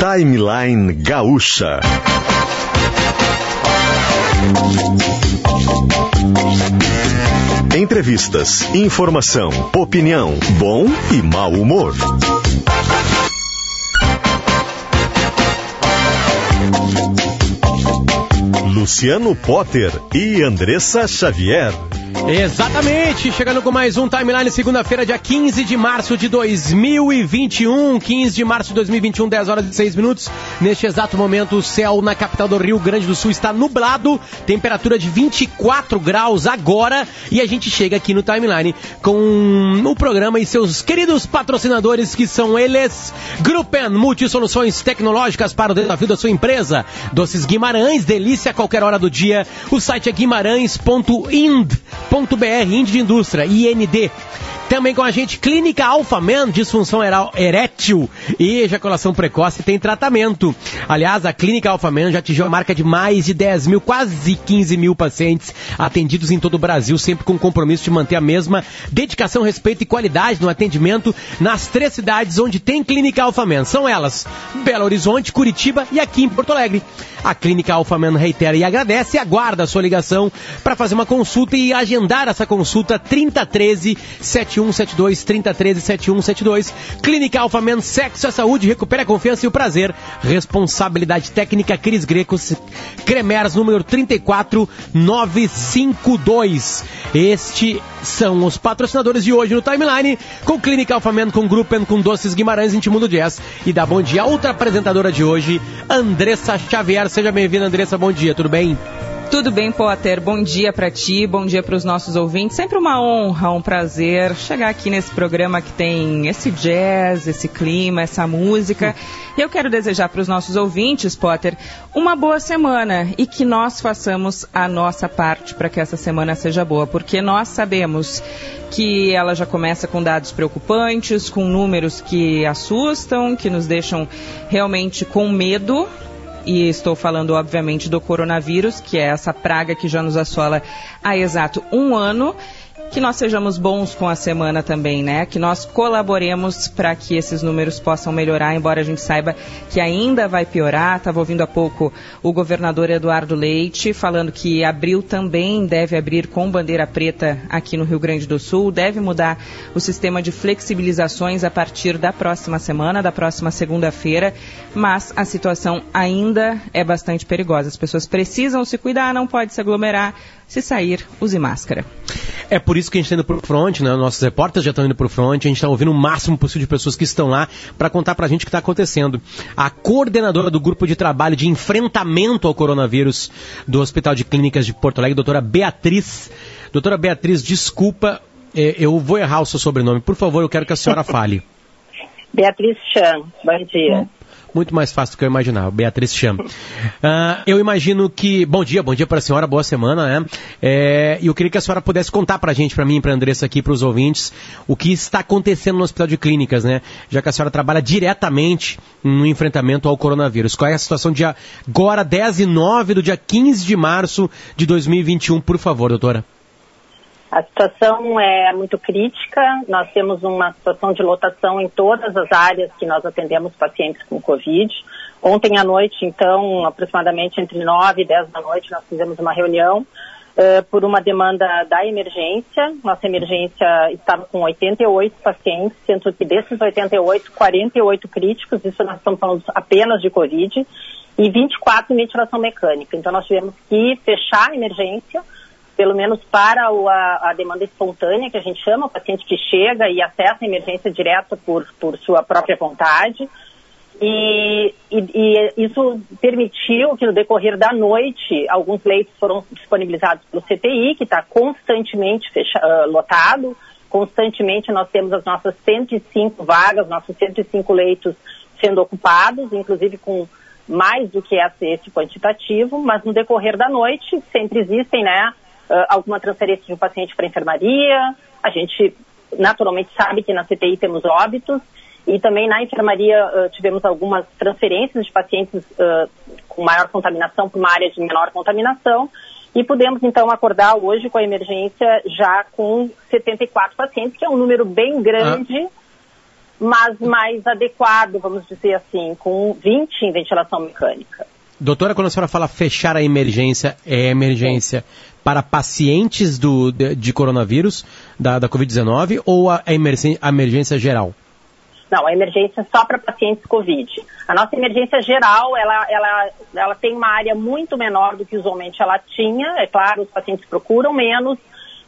Timeline Gaúcha. Entrevistas, informação, opinião, bom e mau humor. Luciano Potter e Andressa Xavier. Exatamente, chegando com mais um Timeline, segunda-feira, dia 15 de março de 2021. 15 de março de 2021, 10 horas e 6 minutos. Neste exato momento, o céu na capital do Rio Grande do Sul está nublado, temperatura de 24 graus agora. E a gente chega aqui no Timeline com o programa e seus queridos patrocinadores, que são eles: Gruppen Multisoluções Tecnológicas para o desafio da sua empresa. Doces Guimarães, delícia a qualquer hora do dia. O site é guimarães.ind br Índio de Indústria, IND. Também com a gente, Clínica Alpha Men, disfunção erétil e ejaculação precoce tem tratamento. Aliás, a Clínica Alpha Men já atingiu a marca de mais de 10 mil, quase 15 mil pacientes atendidos em todo o Brasil, sempre com o compromisso de manter a mesma dedicação, respeito e qualidade no atendimento nas três cidades onde tem Clínica Alpha Men. São elas, Belo Horizonte, Curitiba e aqui em Porto Alegre. A Clínica Alpha Men reitera e agradece e aguarda a sua ligação para fazer uma consulta e agendar essa consulta 3013 7172 3013 7172. Clínica Alpha Men, sexo e saúde, recupera a confiança e o prazer. Responsabilidade técnica Cris Greco, Cremers número 34952. Este são os patrocinadores de hoje no Timeline, com Clínica Alpha Men, com Gruppen, com Doces Guimarães, Intimundo Jazz e dá bom dia a outra apresentadora de hoje, Andressa Xavier. Seja bem-vinda, Andressa, bom dia, tudo bem? Tudo bem, Potter? Bom dia para ti, bom dia para os nossos ouvintes. Sempre uma honra, um prazer chegar aqui nesse programa que tem esse jazz, esse clima, essa música. E eu quero desejar para os nossos ouvintes, Potter, uma boa semana e que nós façamos a nossa parte para que essa semana seja boa, porque nós sabemos que ela já começa com dados preocupantes, com números que assustam, que nos deixam realmente com medo e estou falando, obviamente, do coronavírus, que é essa praga que já nos assola há exato um ano que nós sejamos bons com a semana também, né? Que nós colaboremos para que esses números possam melhorar, embora a gente saiba que ainda vai piorar. Estava ouvindo há pouco o governador Eduardo Leite falando que abril também deve abrir com bandeira preta aqui no Rio Grande do Sul, deve mudar o sistema de flexibilizações a partir da próxima semana, da próxima segunda-feira, mas a situação ainda é bastante perigosa. As pessoas precisam se cuidar, não pode se aglomerar se sair, use máscara. É por isso que a gente está indo para o front, né? Nossos repórteres já estão indo para o front, a gente está ouvindo o máximo possível de pessoas que estão lá para contar para a gente o que está acontecendo. A coordenadora do grupo de trabalho de enfrentamento ao coronavírus do Hospital de Clínicas de Porto Alegre, doutora Beatriz. Doutora Beatriz, desculpa, é, eu vou errar o seu sobrenome. Por favor, eu quero que a senhora fale. Beatriz Chan, bom dia muito mais fácil do que eu imaginava. Beatriz chama. Uh, eu imagino que. Bom dia, bom dia para a senhora, boa semana, né? É, eu queria que a senhora pudesse contar para a gente, para mim, para Andressa aqui, para os ouvintes, o que está acontecendo no Hospital de Clínicas, né? Já que a senhora trabalha diretamente no enfrentamento ao coronavírus. Qual é a situação de agora, 10 e 9 do dia 15 de março de 2021, por favor, doutora? A situação é muito crítica, nós temos uma situação de lotação em todas as áreas que nós atendemos pacientes com Covid. Ontem à noite, então, aproximadamente entre 9 e 10 da noite, nós fizemos uma reunião uh, por uma demanda da emergência. Nossa emergência estava com 88 pacientes, sendo que desses 88, 48 críticos, isso nós estamos falando apenas de Covid, e 24 em ventilação mecânica. Então, nós tivemos que fechar a emergência pelo menos para o, a, a, demanda espontânea, que a gente chama, o paciente que chega e acessa a emergência direta por, por sua própria vontade. E, e, e, isso permitiu que no decorrer da noite alguns leitos foram disponibilizados pelo CTI, que está constantemente fecha, uh, lotado. Constantemente nós temos as nossas 105 vagas, nossos 105 leitos sendo ocupados, inclusive com mais do que esse quantitativo, mas no decorrer da noite sempre existem, né, uh, alguma transferência de um paciente para a enfermaria. A gente naturalmente sabe que na CTI temos óbitos e também na enfermaria uh, tivemos algumas transferências de pacientes uh, com maior contaminação para uma área de menor contaminação e pudemos então acordar hoje com a emergência já com 74 pacientes, que é um número bem grande. Ah mas mais adequado, vamos dizer assim, com 20 em ventilação mecânica. Doutora, quando a senhora fala fechar a emergência, é emergência Sim. Para pacientes do, de, de coronavírus, da, da Covid-19, ou a, emergência, a emergência geral? Não, a emergência só para pacientes Covid. A nossa emergência geral, ela, ela, ela tem uma área muito menor do que usualmente ela tinha. É claro, os pacientes procuram menos,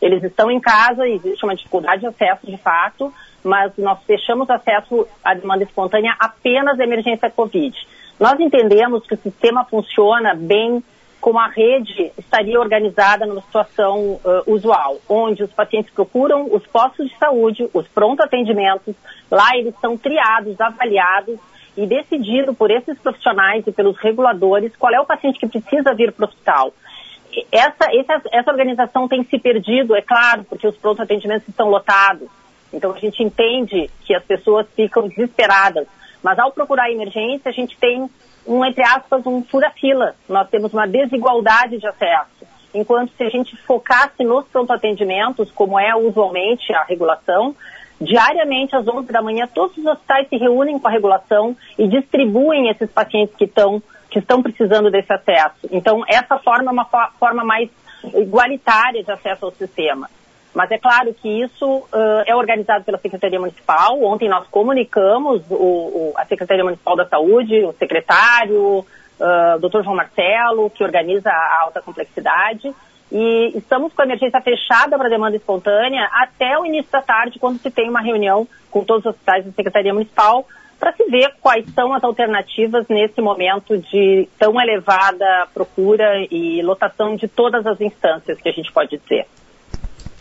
eles estão em casa, existe uma dificuldade de acesso de fato, mas nós fechamos acesso à demanda espontânea apenas à emergência Covid. Nós entendemos que o sistema funciona bem como a rede estaria organizada numa situação uh, usual, onde os pacientes procuram os postos de saúde, os pronto atendimentos, lá eles são triados, avaliados e decidido por esses profissionais e pelos reguladores qual é o paciente que precisa vir para o hospital. Essa, essa, essa organização tem se perdido, é claro, porque os pronto atendimentos estão lotados. Então a gente entende que as pessoas ficam desesperadas, mas ao procurar emergência a gente tem um, entre aspas, um fura-fila. Nós temos uma desigualdade de acesso. Enquanto se a gente focasse nos pronto atendimentos, como é usualmente a regulação, diariamente às 11 da manhã todos os hospitais se reúnem com a regulação e distribuem esses pacientes que estão que estão precisando desse acesso. Então, essa forma é uma forma mais igualitária de acesso ao sistema. Mas é claro que isso uh, é organizado pela Secretaria Municipal. Ontem nós comunicamos o, o, a Secretaria Municipal da Saúde, o secretário, uh, Dr. João Marcelo, que organiza a alta complexidade. E estamos com a emergência fechada para demanda espontânea até o início da tarde, quando se tem uma reunião com todos os hospitais da Secretaria Municipal para se ver quais são as alternativas nesse momento de tão elevada procura e lotação de todas as instâncias que a gente pode dizer.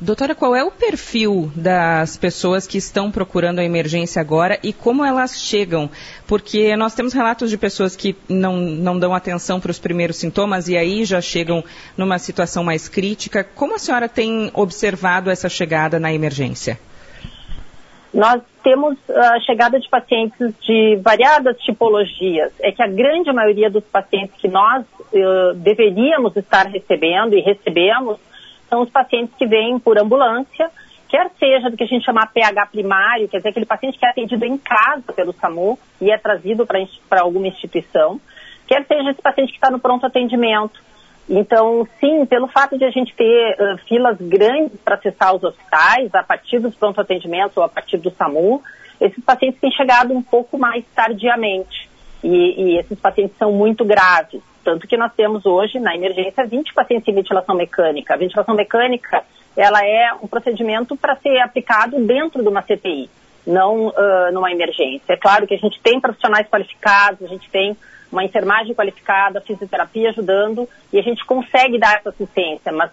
Doutora, qual é o perfil das pessoas que estão procurando a emergência agora e como elas chegam? Porque nós temos relatos de pessoas que não, não dão atenção para os primeiros sintomas e aí já chegam numa situação mais crítica. Como a senhora tem observado essa chegada na emergência? Nós temos a chegada de pacientes de variadas tipologias. É que a grande maioria dos pacientes que nós uh, deveríamos estar recebendo e recebemos são os pacientes que vêm por ambulância, quer seja do que a gente chama PH primário, quer dizer, aquele paciente que é atendido em casa pelo SAMU e é trazido para alguma instituição, quer seja esse paciente que está no pronto atendimento. Então, sim, pelo fato de a gente ter uh, filas grandes para acessar os hospitais, a partir dos pronto atendimentos ou a partir do SAMU, esses pacientes têm chegado um pouco mais tardiamente. E, e esses pacientes são muito graves. Tanto que nós temos hoje, na emergência, 20 pacientes em ventilação mecânica. A ventilação mecânica, ela é um procedimento para ser aplicado dentro de uma CTI, não uh, numa emergência. É claro que a gente tem profissionais qualificados, a gente tem uma enfermagem qualificada, fisioterapia ajudando, e a gente consegue dar essa assistência, mas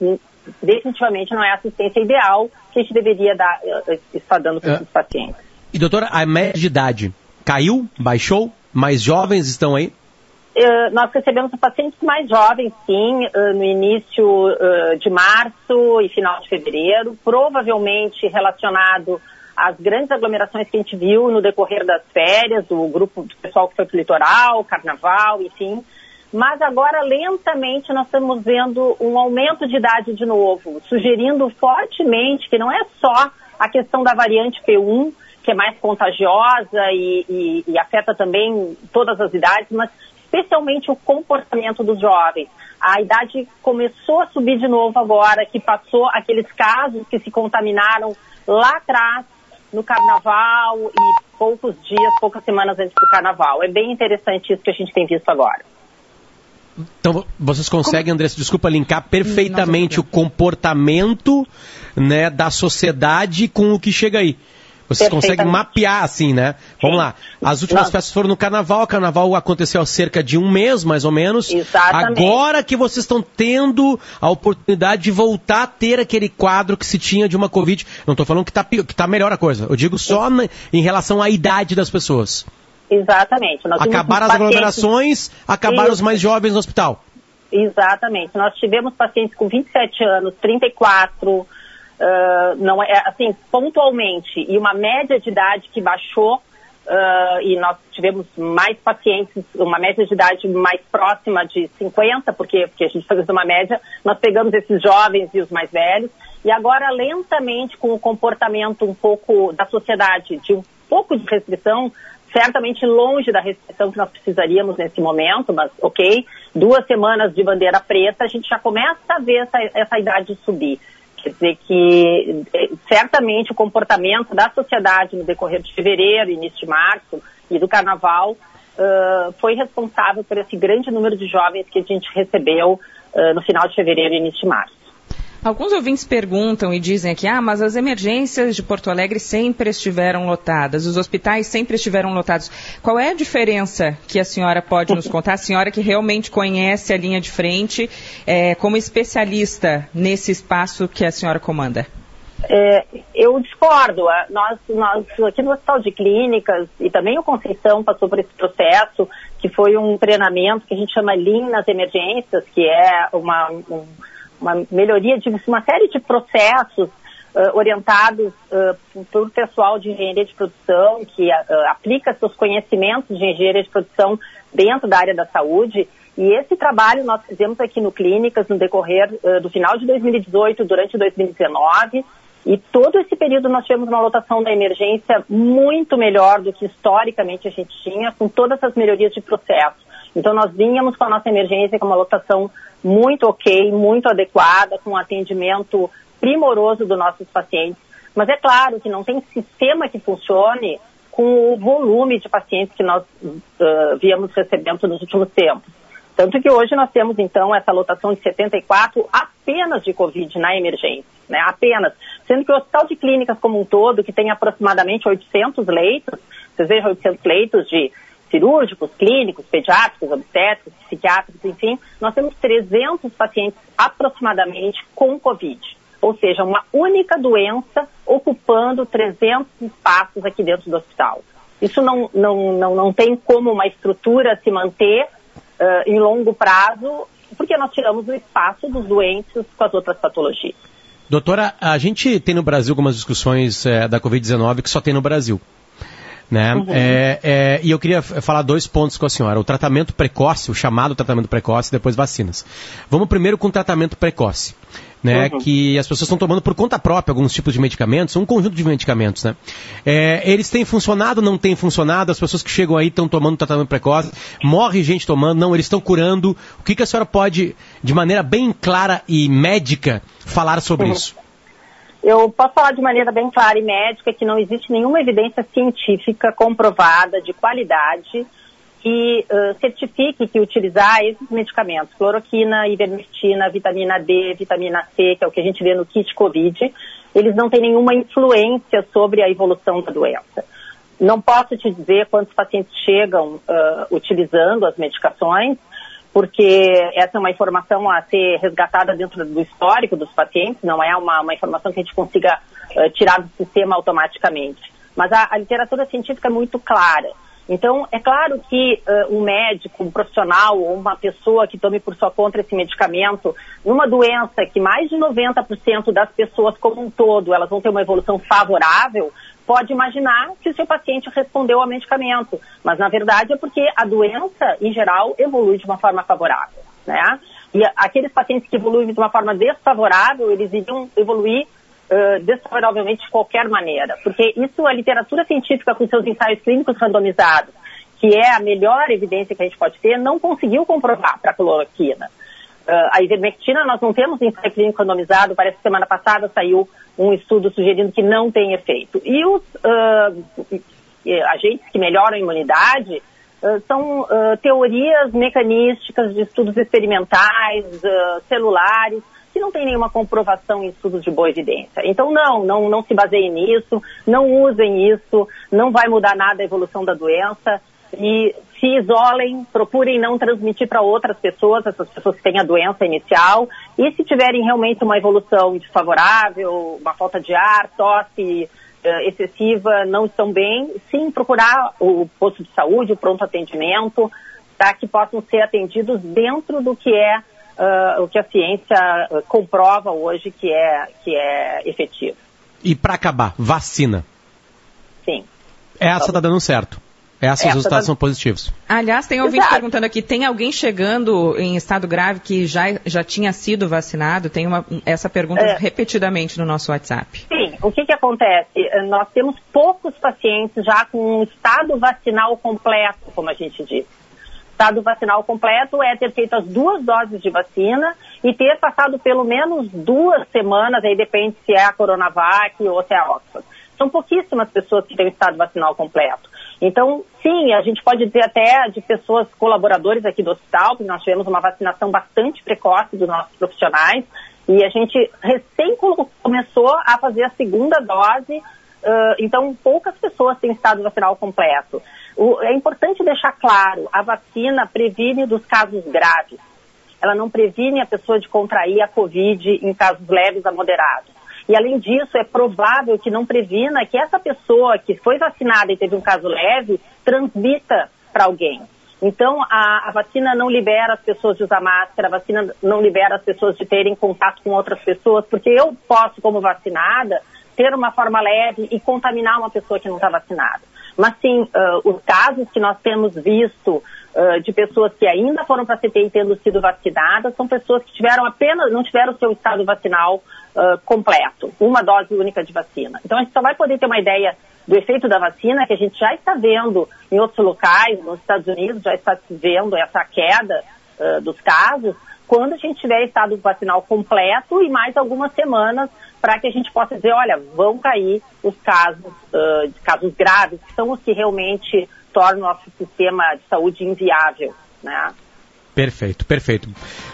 definitivamente não é a assistência ideal que a gente deveria dar, estar dando para é. esses pacientes. E doutora, a média de idade caiu, baixou? Mais jovens estão aí? Uh, nós recebemos pacientes mais jovens, sim, uh, no início uh, de março e final de fevereiro, provavelmente relacionado às grandes aglomerações que a gente viu no decorrer das férias, do grupo do pessoal que foi para o litoral, carnaval, enfim. Mas agora, lentamente, nós estamos vendo um aumento de idade de novo, sugerindo fortemente que não é só a questão da variante P1, que é mais contagiosa e, e, e afeta também todas as idades, mas especialmente o comportamento dos jovens. A idade começou a subir de novo agora, que passou aqueles casos que se contaminaram lá atrás, no carnaval e poucos dias, poucas semanas antes do carnaval. É bem interessante isso que a gente tem visto agora. Então, vocês conseguem, Andressa, desculpa, linkar perfeitamente o comportamento né, da sociedade com o que chega aí. Vocês conseguem mapear assim, né? Vamos lá. As últimas Não. festas foram no carnaval. O carnaval aconteceu há cerca de um mês, mais ou menos. Exatamente. Agora que vocês estão tendo a oportunidade de voltar a ter aquele quadro que se tinha de uma Covid. Não estou falando que está que tá melhor a coisa. Eu digo só na, em relação à idade das pessoas. Exatamente. Nós acabaram as aglomerações, acabaram Isso. os mais jovens no hospital. Exatamente. Nós tivemos pacientes com 27 anos, 34 uh, não é assim pontualmente e uma média de idade que baixou uh, e nós tivemos mais pacientes, uma média de idade mais próxima de 50, porque, porque a gente faz uma média, nós pegamos esses jovens e os mais velhos, e agora lentamente com o comportamento um pouco da sociedade de pouco de restrição, certamente longe da restrição que nós precisaríamos nesse momento, mas ok, duas semanas de bandeira preta, a gente já começa a ver essa, essa idade subir. Quer dizer que eh, certamente o comportamento da sociedade no decorrer de fevereiro, início de março e do carnaval uh, foi responsável por esse grande número de jovens que a gente recebeu uh, no final de fevereiro e início de março. Alguns ouvintes perguntam e dizem aqui, ah, mas as emergências de Porto Alegre sempre estiveram lotadas, os hospitais sempre estiveram lotados. Qual é a diferença que a senhora pode nos contar? A senhora que realmente conhece a linha de frente, é, como especialista nesse espaço que a senhora comanda. É, eu discordo. Nós, nós, aqui no Hospital de Clínicas, e também o Conceição passou por esse processo, que foi um treinamento que a gente chama Lean nas emergências, que é uma, um, uma melhoria de uma série de processos uh, orientados uh, pelo pessoal de engenharia de produção, que uh, aplica seus conhecimentos de engenharia de produção dentro da área da saúde. E esse trabalho nós fizemos aqui no Clínicas no decorrer do final de 2018, durante 2019. E todo esse período nós tivemos uma lotação da emergência muito melhor do que historicamente a gente tinha, com todas as melhorias de processo. Então nós vínhamos com a nossa emergência com uma lotação muito ok, muito adequada, com um atendimento primoroso dos nossos pacientes. Mas é claro que não tem sistema que funcione com o volume de pacientes que nós uh, viemos recebendo nos últimos tempos. Tanto que hoje nós temos, então, essa lotação de 74 apenas de Covid na emergência, né? Apenas. Sendo que o Hospital de Clínicas como um todo, que tem aproximadamente 800 leitos, vocês vejam 800 leitos de cirúrgicos, clínicos, pediátricos, obstétricos, psiquiátricos, enfim, nós temos 300 pacientes aproximadamente com Covid. Ou seja, uma única doença ocupando 300 espaços aqui dentro do hospital. Isso não, não, não, não tem como uma estrutura se manter uh, em longo prazo, porque nós tiramos o espaço dos doentes com as outras patologias. Doutora, a gente tem no Brasil algumas discussões é, da Covid-19 que só tem no Brasil. Né? Uhum. É, é, e eu queria falar dois pontos com a senhora. O tratamento precoce, o chamado tratamento precoce, e depois vacinas. Vamos primeiro com o tratamento precoce. Né, uhum. que as pessoas estão tomando por conta própria alguns tipos de medicamentos, um conjunto de medicamentos, né? É, eles têm funcionado, não têm funcionado, as pessoas que chegam aí estão tomando tratamento precoce, morre gente tomando, não, eles estão curando. O que, que a senhora pode, de maneira bem clara e médica, falar sobre uhum. isso? Eu posso falar de maneira bem clara e médica que não existe nenhuma evidência científica comprovada de qualidade que uh, certifique que utilizar esses medicamentos, cloroquina, ivermectina, vitamina D, vitamina C, que é o que a gente vê no kit COVID, eles não têm nenhuma influência sobre a evolução da doença. Não posso te dizer quantos pacientes chegam uh, utilizando as medicações, porque essa é uma informação a ser resgatada dentro do histórico dos pacientes, não é uma, uma informação que a gente consiga uh, tirar do sistema automaticamente. Mas a, a, literatura científica é muito clara. Então, é claro que uh, um médico, um profissional ou uma pessoa que tome por sua conta esse medicamento, numa doença que mais de 90% das pessoas como um todo, elas vão ter uma evolução favorável, pode imaginar que o seu paciente respondeu ao medicamento, mas na verdade é porque a doença, em geral, evolui de uma forma favorável, né? E aqueles pacientes que evoluem de uma forma desfavorável, eles iriam evoluir uh, desfavoravelmente de qualquer maneira, porque isso a literatura científica com seus ensaios clínicos randomizados, que é a melhor evidência que a gente pode ter, não conseguiu comprovar para a cloroquina. Uh, a ivermectina nós não temos ensaio clínico randomizado, parece que semana passada saiu um estudo sugerindo que não tem efeito. E os uh, agentes que melhoram a imunidade uh, são uh, teorias mecanísticas de estudos experimentais, celulares, que não tem nenhuma comprovação em estudos de boa evidência. Então, não, não, não se baseiem nisso, não usem isso, não vai mudar nada a evolução da doença e se isolem, procurem não transmitir para outras pessoas, essas pessoas que têm a doença inicial, e se tiverem realmente uma evolução desfavorável, uma falta de ar, tosse uh, excessiva, não estão bem, sim procurar o posto de saúde, o pronto atendimento, para que possam ser atendidos dentro do que é uh, o que a ciência uh, comprova hoje que é, que é efetivo. E para acabar, vacina. Sim. Essa está dando certo. Esses Essa resultados tá... são positivos. Aliás, tem ouvinte Exato. perguntando aqui, tem alguém chegando em estado grave que já, já tinha sido vacinado? Tem uma, essa pergunta é. repetidamente no nosso WhatsApp. Sim, o que, que acontece? Nós temos poucos pacientes já com um estado vacinal completo, como a gente diz. Estado vacinal completo é ter feito as duas doses de vacina e ter passado pelo menos duas semanas, aí depende se é a Coronavac ou se é a Oxford. São pouquíssimas pessoas que têm o estado vacinal completo. Então, sim, a gente pode dizer até de pessoas colaboradores aqui do hospital, porque nós tivemos uma vacinação bastante precoce dos nossos profissionais, e a gente recém começou a fazer a segunda dose, uh, então poucas pessoas têm estado vacinal completo. O, é importante deixar claro, a vacina previne dos casos graves. Ela não previne a pessoa de contrair a Covid em casos leves a moderados. E além disso, é provável que não previna que essa pessoa que foi vacinada e teve um caso leve transmita para alguém. Então, a, a, vacina não libera as pessoas de usar máscara, a vacina não libera as pessoas de terem contato com outras pessoas, porque eu posso, como vacinada, ter uma forma leve e contaminar uma pessoa que não está vacinada. Mas sim, uh, os casos que nós temos visto uh, de pessoas que ainda foram para a CTI tendo sido vacinadas são pessoas que tiveram apenas, não tiveram seu estado vacinal uh, completo, uma dose única de vacina. Então a gente só vai poder ter uma ideia do efeito da vacina, que a gente já está vendo em outros locais, nos Estados Unidos já está se vendo essa queda uh, dos casos, quando a gente tiver estado vacinal completo e mais algumas semanas para que a gente possa dizer, olha, vão cair os casos, uh, casos graves, que são os que realmente tornam o nosso sistema de saúde inviável, né? Perfeito, perfeito.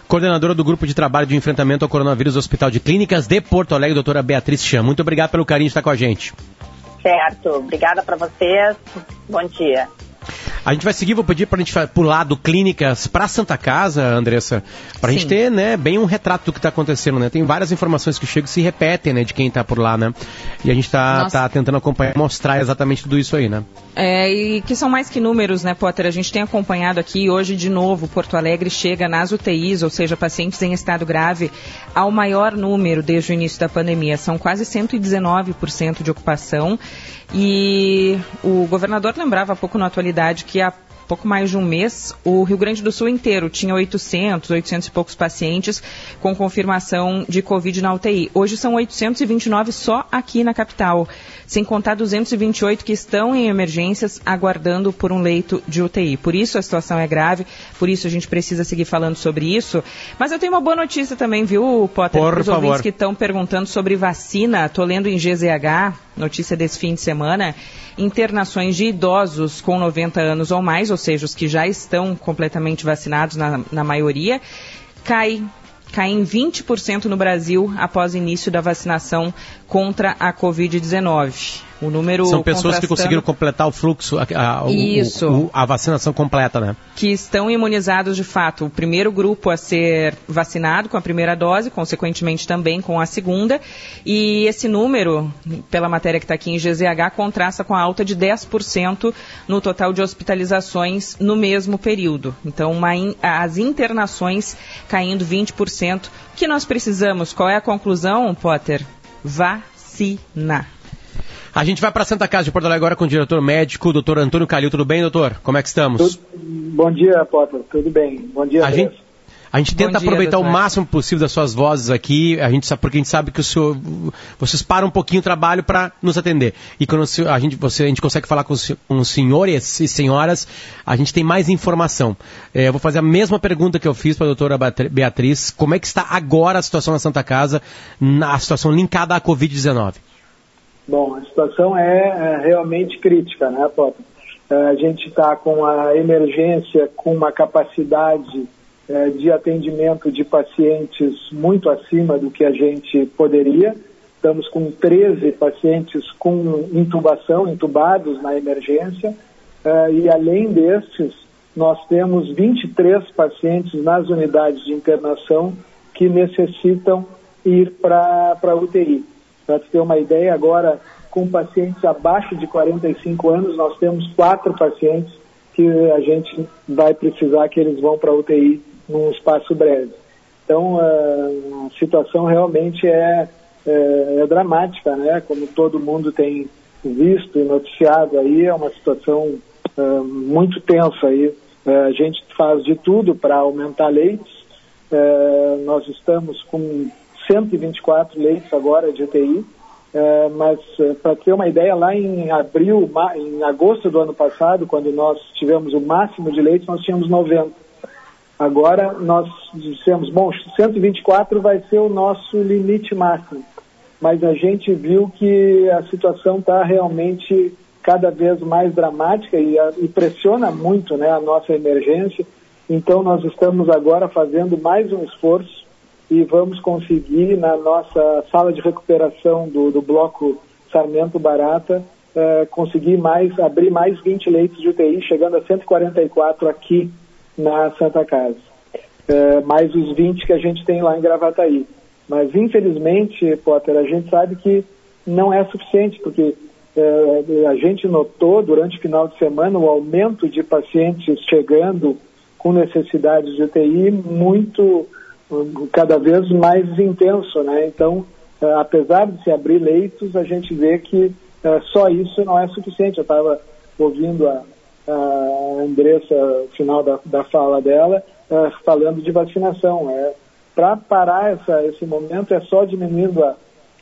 Coordenadora do Grupo de Trabalho de Enfrentamento ao Coronavírus do Hospital de Clínicas de Porto Alegre, doutora Beatriz Chan. Muito obrigado pelo carinho de estar com a gente. Certo. Obrigada para vocês. Bom dia. A gente vai seguir, vou pedir para a gente pular do Clínicas para Santa Casa, Andressa, para a gente ter né, bem um retrato do que está acontecendo. Né? Tem várias informações que chegam e se repetem né, de quem está por lá. Né? E a gente está tá tentando acompanhar, mostrar exatamente tudo isso aí. Né? É, e que são mais que números, né, Potter? A gente tem acompanhado aqui, hoje de novo, Porto Alegre chega nas UTIs, ou seja, pacientes em estado grave, ao maior número desde o início da pandemia. São quase 119% de ocupação. E o governador lembrava há pouco na atualidade que há pouco mais de um mês, o Rio Grande do Sul inteiro tinha 800, 800 e poucos pacientes com confirmação de Covid na UTI. Hoje são 829 só aqui na capital, sem contar 228 que estão em emergências aguardando por um leito de UTI. Por isso a situação é grave, por isso a gente precisa seguir falando sobre isso. Mas eu tenho uma boa notícia também, viu, Potter? Por Os ouvintes que estão perguntando sobre vacina, estou lendo em GZH, notícia desse fim de semana, internações de idosos com 90 anos ou mais, ou seja, os que já estão completamente vacinados na, na maioria, cai cai em 20% no Brasil após início da vacinação contra a Covid-19. O número São pessoas que conseguiram completar o fluxo, a, a, Isso. O, a vacinação completa, né? Que estão imunizados de fato. O primeiro grupo a ser vacinado com a primeira dose, consequentemente também com a segunda. E esse número, pela matéria que está aqui em GZH, contrasta com a alta de 10% no total de hospitalizações no mesmo período. Então, uma in, as internações caindo 20%. O que nós precisamos? Qual é a conclusão, Potter? Vacina. A gente vai para Santa Casa de Porto Alegre agora com o diretor médico, doutor Antônio Calil. Tudo bem, doutor? Como é que estamos? Tudo, bom dia, Potter. Tudo bem. Bom dia, a gente, a gente tenta dia, aproveitar doutor. o máximo possível das suas vozes aqui, a gente sabe, porque a gente sabe que o senhor, vocês param um pouquinho o trabalho para nos atender. E quando a gente, você, a gente consegue falar com os, com os senhores e senhoras, a gente tem mais informação. É, eu vou fazer a mesma pergunta que eu fiz para a doutora Beatriz. Como é que está agora a situação na Santa Casa, na, a situação linkada à Covid-19? Bom, a situação é, é realmente crítica, né, Potter? A gente está com a emergência com uma capacidade é, de atendimento de pacientes muito acima do que a gente poderia. Estamos com 13 pacientes com intubação, intubados na emergência, é, e além destes, nós temos 23 pacientes nas unidades de internação que necessitam ir para a UTI. Para ter uma ideia, agora com pacientes abaixo de 45 anos, nós temos quatro pacientes que a gente vai precisar que eles vão para UTI num espaço breve. Então, a situação realmente é, é, é, dramática, né? Como todo mundo tem visto e noticiado aí, é uma situação uh, muito tensa aí. Uh, a gente faz de tudo para aumentar leitos. Uh, nós estamos com 124 leitos agora de UTI é, mas é, para ter uma ideia, lá em abril, em agosto do ano passado, quando nós tivemos o máximo de leitos, nós tínhamos 90. Agora nós dissemos, bom, 124 vai ser o nosso limite máximo. Mas a gente viu que a situação está realmente cada vez mais dramática e, e pressiona muito né, a nossa emergência. Então, nós estamos agora fazendo mais um esforço e vamos conseguir, na nossa sala de recuperação do, do bloco Sarmento Barata, eh, conseguir mais, abrir mais 20 leitos de UTI, chegando a 144 aqui na Santa Casa. Eh, mais os 20 que a gente tem lá em Gravataí. Mas, infelizmente, Potter, a gente sabe que não é suficiente, porque eh, a gente notou durante o final de semana o aumento de pacientes chegando com necessidades de UTI muito, cada vez mais intenso, né? Então, eh, apesar de se abrir leitos, a gente vê que eh, só isso não é suficiente. Eu estava ouvindo a, a Andressa, no final da, da fala dela, uh, falando de vacinação. É, Para parar essa, esse momento é só diminuindo a,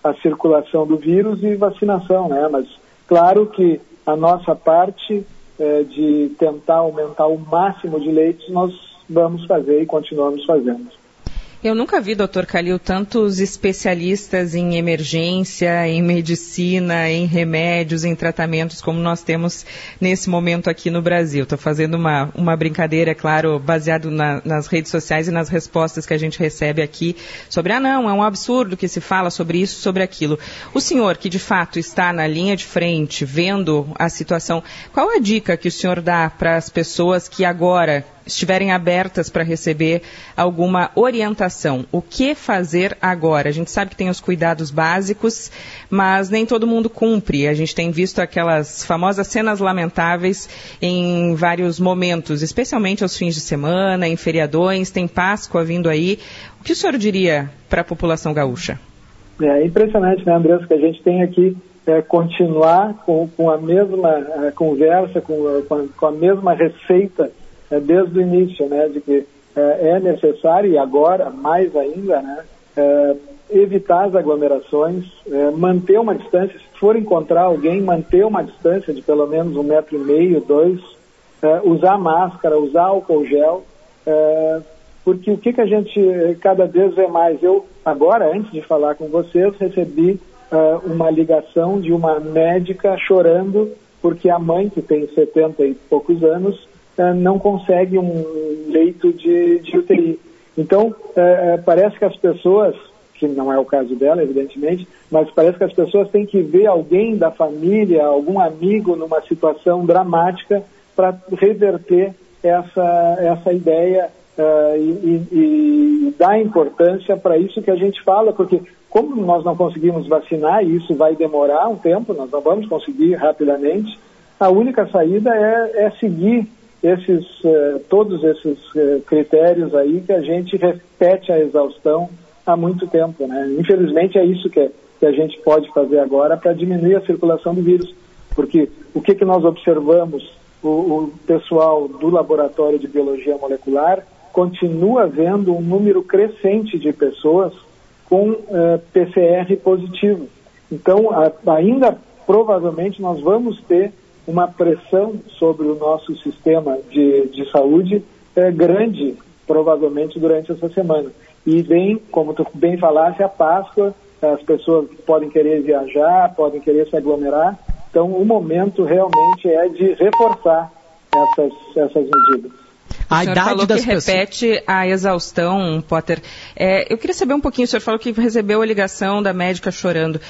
a circulação do vírus e vacinação, né? Mas claro que a nossa parte é, de tentar aumentar o máximo de leitos, nós vamos fazer e continuamos fazendo. Eu nunca vi, doutor Calil, tantos especialistas em emergência, em medicina, em remédios, em tratamentos como nós temos nesse momento aqui no Brasil. Estou fazendo uma, uma brincadeira, é claro, baseado na, nas redes sociais e nas respostas que a gente recebe aqui sobre, ah, não, é um absurdo que se fala sobre isso, sobre aquilo. O senhor, que de fato está na linha de frente, vendo a situação, qual a dica que o senhor dá para as pessoas que agora estiverem abertas para receber alguma orientação. O que fazer agora? A gente sabe que tem os cuidados básicos, mas nem todo mundo cumpre. A gente tem visto aquelas famosas cenas lamentáveis em vários momentos, especialmente aos fins de semana, em feriadões, tem Páscoa vindo aí. O que o senhor diria para a população gaúcha? É impressionante, né, Andressa, que a gente tem aqui é, continuar com, com a mesma é, conversa, com, com, a, com a mesma receita é, desde o início, né, de que é, é necessário, e agora mais ainda, né, é, evitar as aglomerações, é, manter uma distância, se for encontrar alguém, manter uma distância de pelo menos um metro e meio, dois, é, usar máscara, usar álcool gel, é, porque o que, que a gente cada vez vê mais? Eu, agora, antes de falar com vocês, recebi uma ligação de uma médica chorando porque a mãe, que tem 70 e poucos anos, não consegue um leito de, de UTI. Então, uh, parece que as pessoas, que não é o caso dela, evidentemente, mas parece que as pessoas têm que ver alguém da família, algum amigo numa situação dramática para reverter essa, essa ideia uh, e, e, e dar importância para isso que a gente fala, porque como nós não conseguimos vacinar, e isso vai demorar um tempo, nós não vamos conseguir rapidamente, a única saída é, é seguir esses, eh, todos esses eh, critérios aí que a gente repete a exaustão há muito tempo. Né? Infelizmente é isso que, que a gente pode fazer agora para diminuir a circulação do vírus, porque o que, que nós observamos, o, o pessoal do laboratório de biologia molecular continua vendo um número crescente de pessoas com eh, PCR positivo. Então, a, ainda provavelmente nós vamos ter uma pressão sobre o nosso sistema de, de saúde é, grande, provavelmente, durante essa semana. E bem, como tu bem falaste, a Páscoa, as pessoas podem querer viajar, podem querer se aglomerar. Então, o momento realmente é de reforçar essas, essas medidas. A o senhor idade falou das que pessoas... repete a exaustão, Potter. É, eu queria saber um pouquinho, o senhor falou que recebeu a ligação da médica chorando.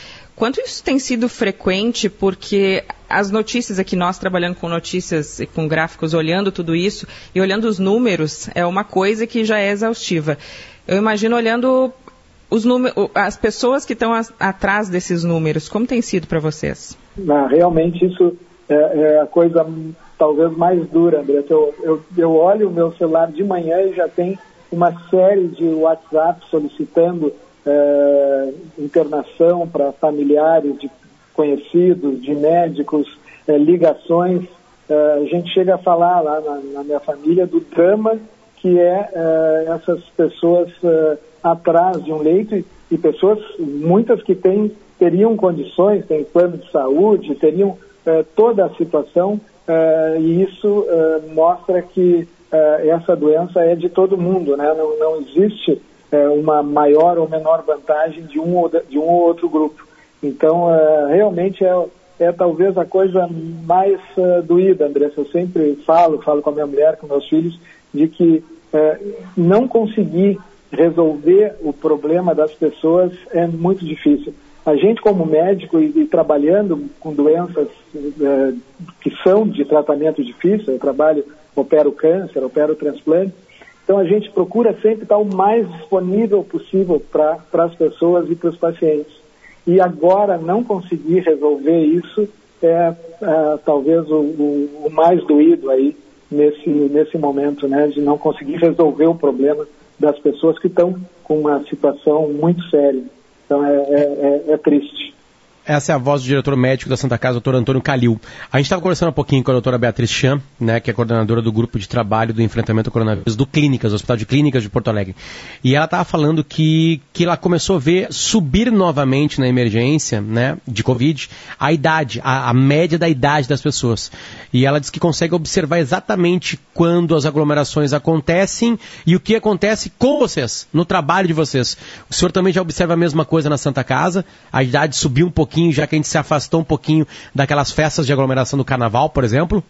Quanto isso tem sido frequente? Porque as notícias aqui, nós trabalhando com notícias e com gráficos, olhando tudo isso e olhando os números, é uma coisa que já é exaustiva. Eu imagino olhando os números, as pessoas que estão atrás desses números, como tem sido para vocês? Não, realmente isso é, é, a coisa talvez mais dura, André. Eu, eu, eu olho o meu celular de manhã e já tem uma série de WhatsApp solicitando é, internação para familiares de conhecidos, de médicos, é, ligações. É, a gente chega a falar lá na, na, minha família do drama que é, essas pessoas atrás de um leito e, e, pessoas, muitas que têm teriam condições, têm plano de saúde, teriam eh, toda a situação eh, e isso eh, mostra que eh, essa doença é de todo mundo, né? Não, não existe eh, uma maior ou menor vantagem de um ou, de um ou outro grupo. Então, eh, realmente é, é talvez a coisa mais doída, Andressa. Eu sempre falo, falo com a minha mulher, com meus filhos, de que não conseguir resolver o problema das pessoas é muito difícil. A gente, como médico e, e trabalhando com doenças é, que são de tratamento difícil, eu trabalho, opero câncer, opero transplante, então a gente procura sempre estar o mais disponível possível para as pessoas e para os pacientes. E agora não conseguir resolver isso é, é talvez o, o, o, mais doído aí nesse, nesse momento, né, de não conseguir resolver o problema das pessoas que estão com uma situação muito séria. Então é, é, é, é triste. Essa é a voz do diretor médico da Santa Casa, doutor Antônio Calil. A gente estava conversando um pouquinho com a doutora Beatriz Chan, né, que é coordenadora do grupo de trabalho do enfrentamento ao coronavírus do Clínicas, do Hospital de Clínicas de Porto Alegre. E ela estava falando que, que ela começou a ver subir novamente na emergência né, de Covid a idade, a, a média da idade das pessoas. E ela diz que consegue observar exatamente quando as aglomerações acontecem e o que acontece com vocês, no trabalho de vocês. O senhor também já observa a mesma coisa na Santa Casa, a idade subiu um pouquinho pouquinho, já que a gente se afastou um pouquinho daquelas festas de aglomeração do carnaval, por exemplo?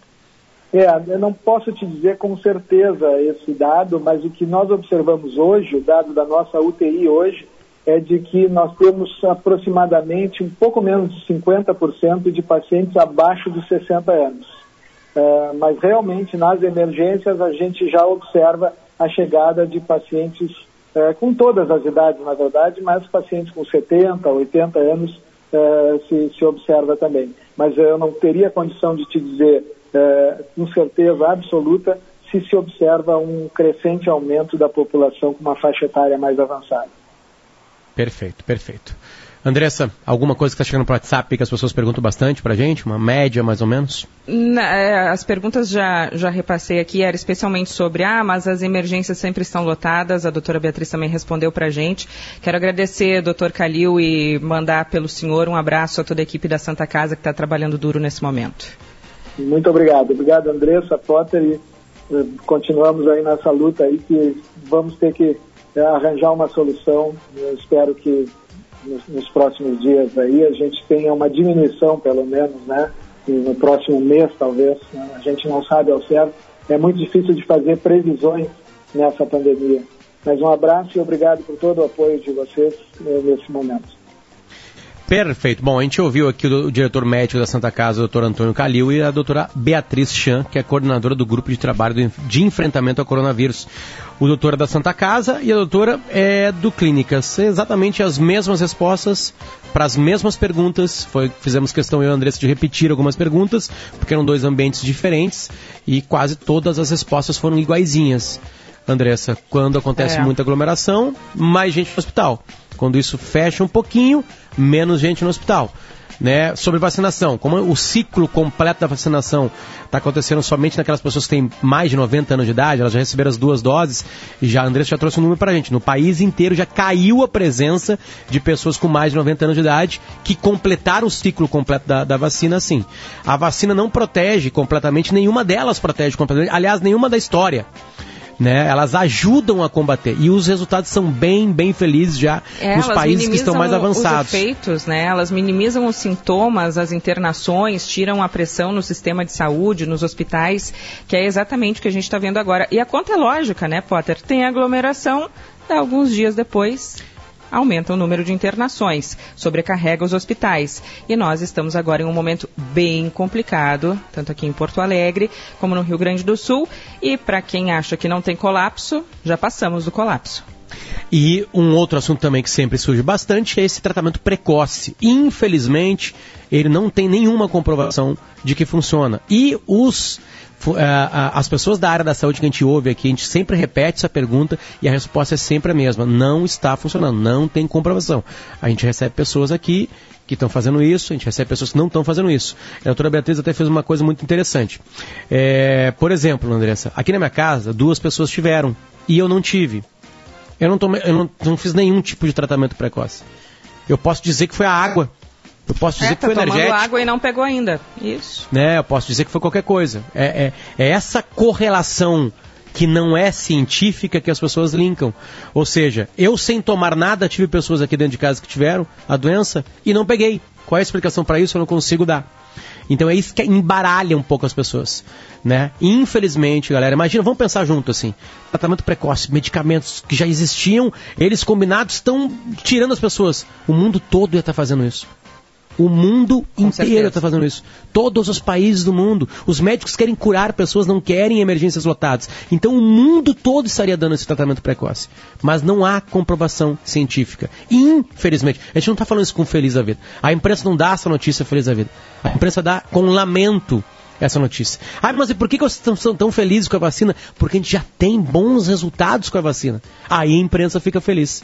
É, eu não posso te dizer com certeza esse dado, mas o que nós observamos hoje, o dado da nossa UTI hoje, é de que nós temos aproximadamente um pouco menos de 50% de pacientes abaixo dos 60 anos. É, mas realmente nas emergências a gente já observa a chegada de pacientes é, com todas as idades, na verdade, mas pacientes com 70, 80 anos uh, se, se, observa também. Mas eu não teria condição de te dizer uh, com certeza absoluta se se observa um crescente aumento da população com uma faixa etária mais avançada. Perfeito, perfeito. Andressa, alguma coisa que está chegando para o WhatsApp que as pessoas perguntam bastante para a gente? Uma média, mais ou menos? Na, é, as perguntas já, já repassei aqui, era especialmente sobre, ah, mas as emergências sempre estão lotadas. A doutora Beatriz também respondeu para a gente. Quero agradecer, doutor Calil, e mandar pelo senhor um abraço a toda a equipe da Santa Casa que está trabalhando duro nesse momento. Muito obrigado. Obrigado, Andressa, Potter, e eh, continuamos aí nessa luta aí que vamos ter que eh, arranjar uma solução. Eu espero que nos, nos, próximos dias aí a gente tenha uma diminuição, pelo menos, né? E no próximo mês, talvez, né? a gente não sabe ao certo. É muito difícil de fazer previsões nessa pandemia. Mas um abraço e obrigado por todo o apoio de vocês eh, nesse momento. Perfeito. Bom, a gente ouviu aqui o, o diretor médico da Santa Casa, o doutor Antônio Calil, e a doutora Beatriz Chan, que é coordenadora do grupo de trabalho de enfrentamento ao coronavírus. O doutor é da Santa Casa e a doutora é do Clínicas. Exatamente as mesmas respostas para as mesmas perguntas. Foi, fizemos questão, eu e a Andressa, de repetir algumas perguntas, porque eram dois ambientes diferentes e quase todas as respostas foram iguaizinhas. Andressa, quando acontece é. muita aglomeração, mais gente no hospital. Quando isso fecha um pouquinho, menos gente no hospital. Né? Sobre vacinação, como o ciclo completo da vacinação está acontecendo somente naquelas pessoas que têm mais de 90 anos de idade, elas já receberam as duas doses, já a Andressa já trouxe um número para a gente. No país inteiro já caiu a presença de pessoas com mais de 90 anos de idade que completaram o ciclo completo da, da vacina, sim. A vacina não protege completamente, nenhuma delas protege completamente, aliás, nenhuma da história né? Elas ajudam a combater e os resultados são bem, bem felizes já é, nos países que estão mais avançados. Os efeitos, né? Elas minimizam os sintomas, as internações, tiram a pressão no sistema de saúde, nos hospitais, que é exatamente o que a gente está vendo agora. E a conta é lógica, né, Potter? Tem aglomeração, alguns dias depois aumenta o número de internações, sobrecarrega os hospitais. E nós estamos agora em um momento bem complicado, tanto aqui em Porto Alegre como no Rio Grande do Sul. E para quem acha que não tem colapso, já passamos do colapso. E um outro assunto também que sempre surge bastante é esse tratamento precoce. Infelizmente, ele não tem nenhuma comprovação de que funciona. E os as pessoas da área da saúde que a gente ouve aqui, a gente sempre repete essa pergunta e a resposta é sempre a mesma. Não está funcionando, não tem comprovação. A gente recebe pessoas aqui que estão fazendo isso, a gente recebe pessoas que não estão fazendo isso. A doutora Beatriz até fez uma coisa muito interessante. É, por exemplo, Andressa, aqui na minha casa, duas pessoas tiveram e eu não tive. Eu não, tomei, eu não, não fiz nenhum tipo de tratamento precoce. Eu posso dizer que foi a água Eu posso dizer é, que tá foi tomando energético. água e não pegou ainda. Isso. né? Eu posso dizer que foi qualquer coisa. É, é, é essa correlação que não é científica que as pessoas linkam. Ou seja, eu sem tomar nada tive pessoas aqui dentro de casa que tiveram a doença e não peguei. Qual é a explicação para isso? Eu não consigo dar. Então é isso que embaralha um pouco as pessoas, né? Infelizmente, galera, imagina, vamos pensar junto assim. Tratamento precoce, medicamentos que já existiam, eles combinados estão tirando as pessoas. O mundo todo ia estar fazendo isso. O mundo inteiro está fazendo isso. Todos os países do mundo. Os médicos querem curar pessoas, não querem emergências lotadas. Então o mundo todo estaria dando esse tratamento precoce. Mas não há comprovação científica. Infelizmente. A gente não está falando isso com feliz da vida. A imprensa não dá essa notícia feliz da vida. A imprensa dá com lamento essa notícia. Ah, mas e por que, que vocês estão- tão felizes com a vacina? Porque a gente já tem bons resultados com a vacina. Aí a imprensa fica feliz.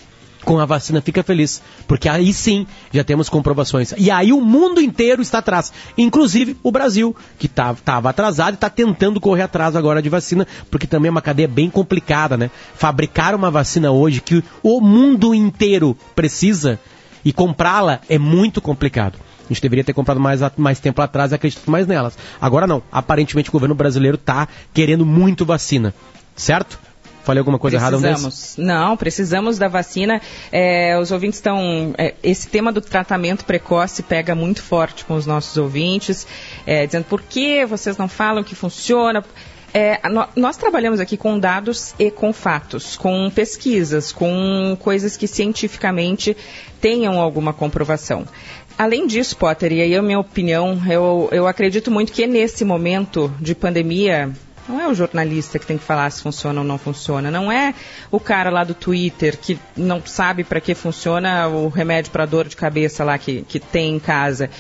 Com a vacina fica feliz. Porque aí sim já temos comprovações. E aí o mundo inteiro está atrás. Inclusive o Brasil, que estava atrasado e está tentando correr atrás agora de vacina, porque também é uma cadeia bem complicada, né? Fabricar uma vacina hoje que o mundo inteiro precisa e comprá-la é muito complicado. A gente deveria ter comprado mais, mais tempo atrás e acredito mais nelas. Agora não. Aparentemente o governo brasileiro está querendo muito vacina. Certo? Falei alguma coisa errada um desses? Precisamos. Não, precisamos da vacina. É, os ouvintes estão. é, esse tema do tratamento precoce pega muito forte com os nossos ouvintes, é, dizendo por que vocês não falam que funciona. É, nó- nós trabalhamos aqui com dados e com fatos, com pesquisas, com coisas que cientificamente tenham alguma comprovação. Além disso, Potter, e aí a minha opinião, eu, eu acredito muito que nesse momento de pandemia, não é o jornalista que tem que falar se funciona ou não funciona. Não é o cara lá do Twitter que não sabe para que funciona o remédio para dor de cabeça lá que, que tem em casa.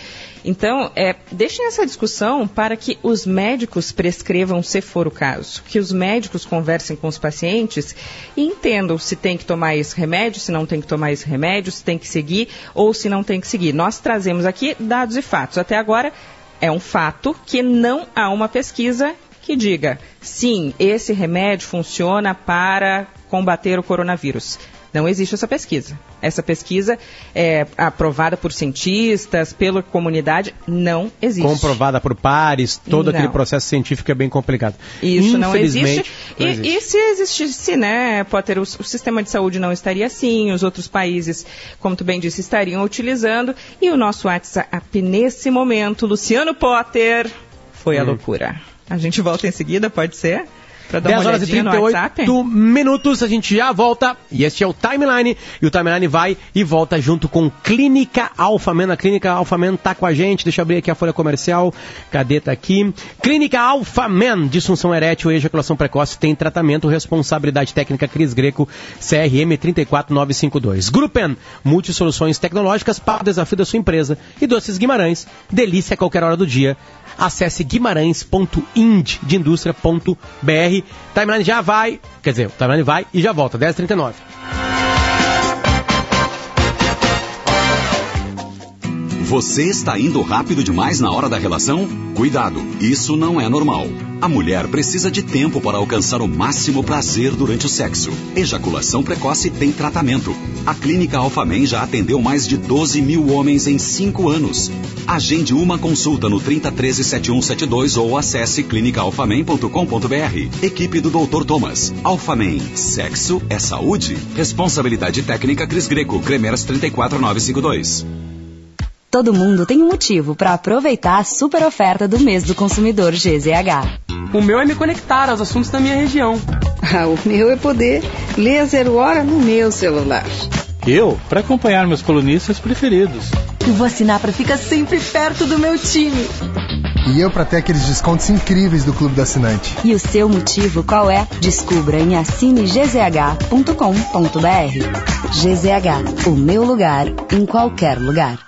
Então, é, deixem essa discussão para que os médicos prescrevam, se for o caso. Que os médicos conversem com os pacientes e entendam se tem que tomar esse remédio, se não tem que tomar esse remédio, se tem que seguir ou se não tem que seguir. Nós trazemos aqui dados e fatos. Até agora, é um fato que não há uma pesquisa que diga sim, esse remédio funciona para combater o coronavírus. Não existe essa pesquisa. Essa pesquisa é aprovada por cientistas, pela comunidade, não existe. Comprovada por pares, todo Não. aquele processo científico é bem complicado. Isso não existe. Infelizmente, não E, existe. e se existisse, né, Potter, o, o sistema de saúde não estaria assim, os outros países, como tu bem disse, estariam utilizando. E o nosso WhatsApp, nesse momento, Luciano Potter, foi a Hum. loucura. A gente volta em seguida, pode ser? Pra dar 10 uma horas e olhadinha no WhatsApp? 38 minutos, a gente já volta. E este é o Timeline. E o Timeline vai e volta junto com Clínica Alphaman. A Clínica Alphaman tá com a gente. Deixa eu abrir aqui a folha comercial. Cadê? Tá aqui. Clínica Alphaman. Disfunção erétil e ejaculação precoce tem tratamento. Responsabilidade técnica Cris Greco. CRM 34952. Gruppen. Multisoluções tecnológicas para o desafio da sua empresa. E Doces Guimarães. Delícia a qualquer hora do dia. Acesse guimarães.ind. Timeline já vai, quer dizer, o timeline vai e já volta, 10h39. Você está indo rápido demais na hora da relação? Cuidado, isso não é normal. A mulher precisa de tempo para alcançar o máximo prazer durante o sexo. Ejaculação precoce tem tratamento. A Clínica Alfamen já atendeu mais de 12 mil homens em 5 anos. Agende uma consulta no 3013 7172 ou acesse clinicaalfamen.com.br. Equipe do Dr. Thomas. Alfamen. Sexo é saúde. Responsabilidade técnica Cris Greco. Cremers 34952. Todo mundo tem um motivo para aproveitar a super oferta do mês do consumidor GZH. O meu é me conectar aos assuntos da minha região. Ah, o meu é poder ler a zero hora no meu celular. Eu, para acompanhar meus colunistas preferidos. Eu vou assinar para ficar sempre perto do meu time. E eu para ter aqueles descontos incríveis do Clube do Assinante. E o seu motivo qual é? Descubra em assinegzh.com.br. GZH, o meu lugar em qualquer lugar.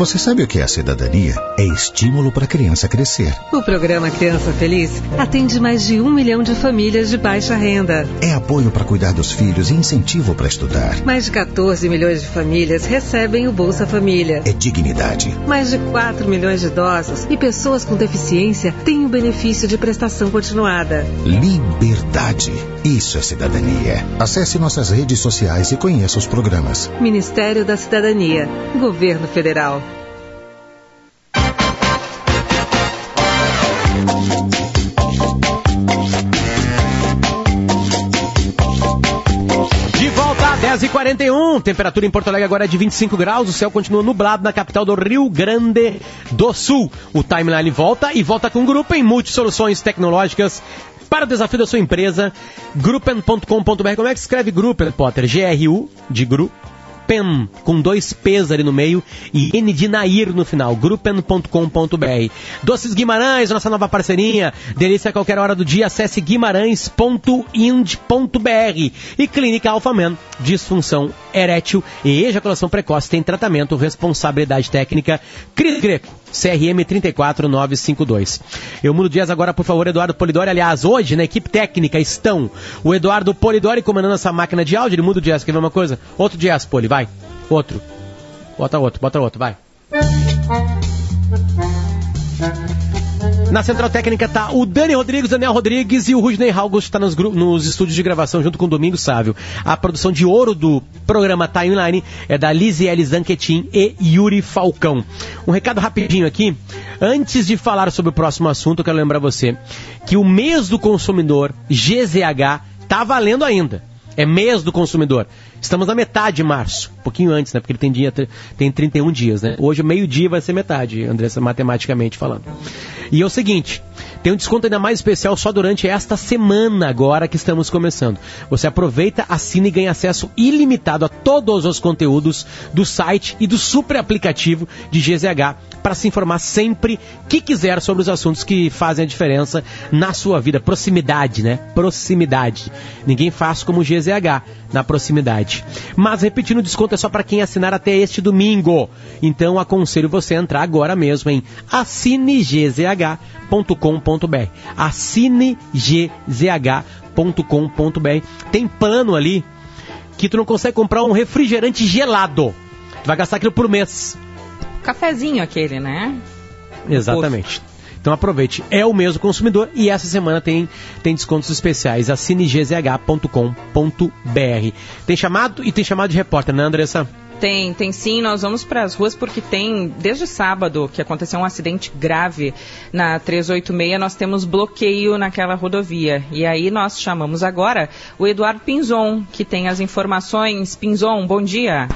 Você sabe o que é a cidadania? É estímulo para a criança crescer. O programa Criança Feliz atende mais de um milhão de famílias de baixa renda. É apoio para cuidar dos filhos e incentivo para estudar. Mais de 14 milhões de famílias recebem o Bolsa Família. É dignidade. Mais de 4 milhões de idosos e pessoas com deficiência têm o benefício de prestação continuada. Liberdade. Isso é cidadania. Acesse nossas redes sociais e conheça os programas. Ministério da Cidadania. Governo Federal. Volta, 10h41. Temperatura em Porto Alegre agora é de 25 graus. O céu continua nublado na capital do Rio Grande do Sul. O timeline volta e volta com o grupo em multisoluções tecnológicas para o desafio da sua empresa. Gruppen.com.br. Como é que escreve Gruppen, Potter? G-R-U, de grupo. Gruppen, com dois P's ali no meio e N de Nair no final, gruppen.com.br. Doces Guimarães, nossa nova parceirinha, delícia a qualquer hora do dia, acesse guimarães.ind.br. E Clínica Alphaman, disfunção erétil e ejaculação precoce, tem tratamento, responsabilidade técnica, Cris Greco. CRM 34952. Eu mudo dias agora, por favor, Eduardo Polidori. Aliás, hoje na equipe técnica estão o Eduardo Polidori comandando essa máquina de áudio. Ele muda o jazz, quer ver uma coisa? Outro jazz, Poli, vai. Outro. Bota outro, bota outro, vai. Na central técnica tá o Dani Rodrigues, Daniel Rodrigues e o Rudney August está nos, nos estúdios de gravação junto com o Domingos Sávio. A produção de ouro do programa Timeline é da Lisiele Zanquetin e Yuri Falcão. Um recado rapidinho aqui. Antes de falar sobre o próximo assunto, eu quero lembrar você que o mês do consumidor GZH tá valendo ainda. É mês do consumidor. Estamos na metade de março, um pouquinho antes, né? Porque ele tem, dia, tem 31 dias, né? Hoje, meio-dia vai ser metade, Andressa, matematicamente falando. E é o seguinte, tem um desconto ainda mais especial só durante esta semana agora que estamos começando. Você aproveita, assina e ganha acesso ilimitado a todos os conteúdos do site e do super aplicativo de GZH para se informar sempre que quiser sobre os assuntos que fazem a diferença na sua vida. Proximidade, né? Proximidade. Ninguém faz como o GZH na proximidade. Mas repetindo, o desconto é só para quem assinar até este domingo. Então aconselho você a entrar agora mesmo em assinegzh.com.br. assinegzh.com.br. Tem plano ali que tu não consegue comprar um refrigerante gelado. Tu vai gastar aquilo por mês. Cafezinho aquele, né? Exatamente. Então aproveite, é o mesmo consumidor e essa semana tem, tem descontos especiais. Assine gzh.com.br. Tem chamado e tem chamado de repórter, né, Andressa? Tem, tem sim. Nós vamos para as ruas porque tem, desde sábado, que aconteceu um acidente grave na 386, nós temos bloqueio naquela rodovia. E aí nós chamamos agora o Eduardo Pinzon, que tem as informações. Pinzon, bom dia.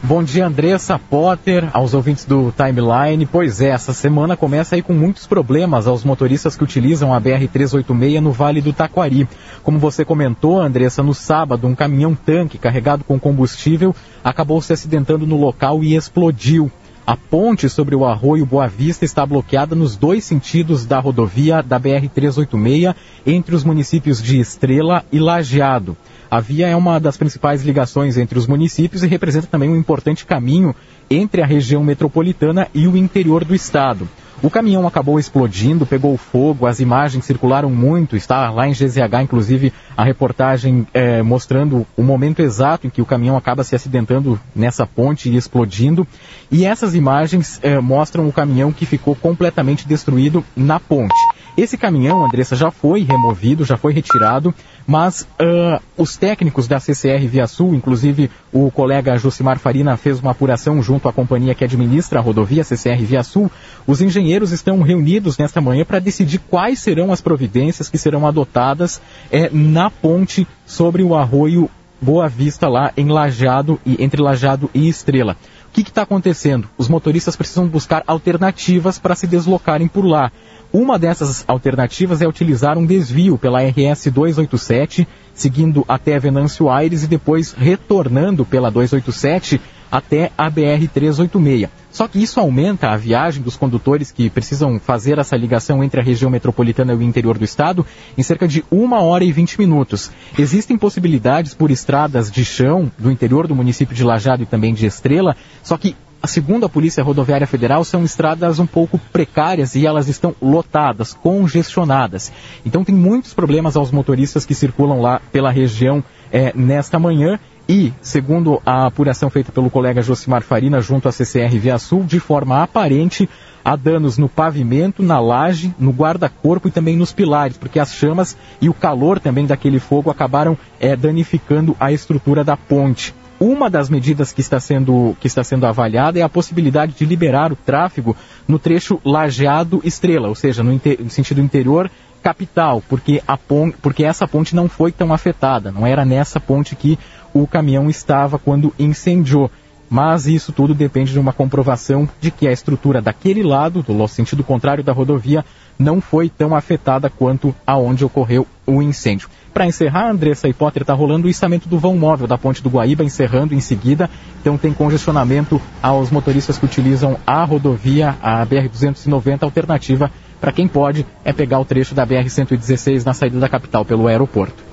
Bom dia, Andressa Potter, aos ouvintes do Timeline. Pois é, essa semana começa aí com muitos problemas aos motoristas que utilizam a BR-386 no Vale do Taquari. Como você comentou, Andressa, no sábado, um caminhão-tanque carregado com combustível acabou se acidentando no local e explodiu. A ponte sobre o arroio Boa Vista está bloqueada nos dois sentidos da rodovia da BR-386, entre os municípios de Estrela e Lajeado. A via é uma das principais ligações entre os municípios e representa também um importante caminho entre a região metropolitana e o interior do estado. O caminhão acabou explodindo, pegou fogo, as imagens circularam muito, está lá em GZH, inclusive, a reportagem é, mostrando o momento exato em que o caminhão acaba se acidentando nessa ponte e explodindo. E essas imagens é, mostram o caminhão que ficou completamente destruído na ponte. Esse caminhão, Andressa, já foi removido, já foi retirado, mas uh, os técnicos da CCR Via Sul, inclusive o colega Josimar Farina fez uma apuração junto à companhia que administra a rodovia CCR Via Sul, os engenheiros estão reunidos nesta manhã para decidir quais serão as providências que serão adotadas é, na ponte sobre o arroio Boa Vista lá em Lajado e entre Lajado e Estrela. O que está acontecendo? Os motoristas precisam buscar alternativas para se deslocarem por lá. Uma dessas alternativas é utilizar um desvio pela RS 287, seguindo até Venâncio Aires e depois retornando pela 287 até a BR 386. Só que isso aumenta a viagem dos condutores que precisam fazer essa ligação entre a região metropolitana e o interior do estado em cerca de uma hora e 20 minutos. Existem possibilidades por estradas de chão do interior do município de Lajado e também de Estrela, só que segundo a Polícia Rodoviária Federal, são estradas um pouco precárias e elas estão lotadas, congestionadas. Então tem muitos problemas aos motoristas que circulam lá pela região é, nesta manhã. E, segundo a apuração feita pelo colega Josimar Farina junto à CCR Via Sul, de forma aparente, há danos no pavimento, na laje, no guarda-corpo e também nos pilares, porque as chamas e o calor também daquele fogo acabaram é, danificando a estrutura da ponte. Uma das medidas que está, sendo, que está sendo avaliada é a possibilidade de liberar o tráfego no trecho lajeado estrela, ou seja, no, no sentido interior capital, porque, a porque essa ponte não foi tão afetada, não era nessa ponte que o caminhão estava quando incendiou. Mas isso tudo depende de uma comprovação de que a estrutura daquele lado, do sentido contrário da rodovia, não foi tão afetada quanto aonde ocorreu o incêndio. Para encerrar, Andressa e Potter, está rolando o içamento do vão móvel da ponte do Guaíba, encerrando em seguida. Então tem congestionamento aos motoristas que utilizam a rodovia, a BR-290, alternativa para quem pode é pegar o trecho da BR-116 na saída da capital pelo aeroporto.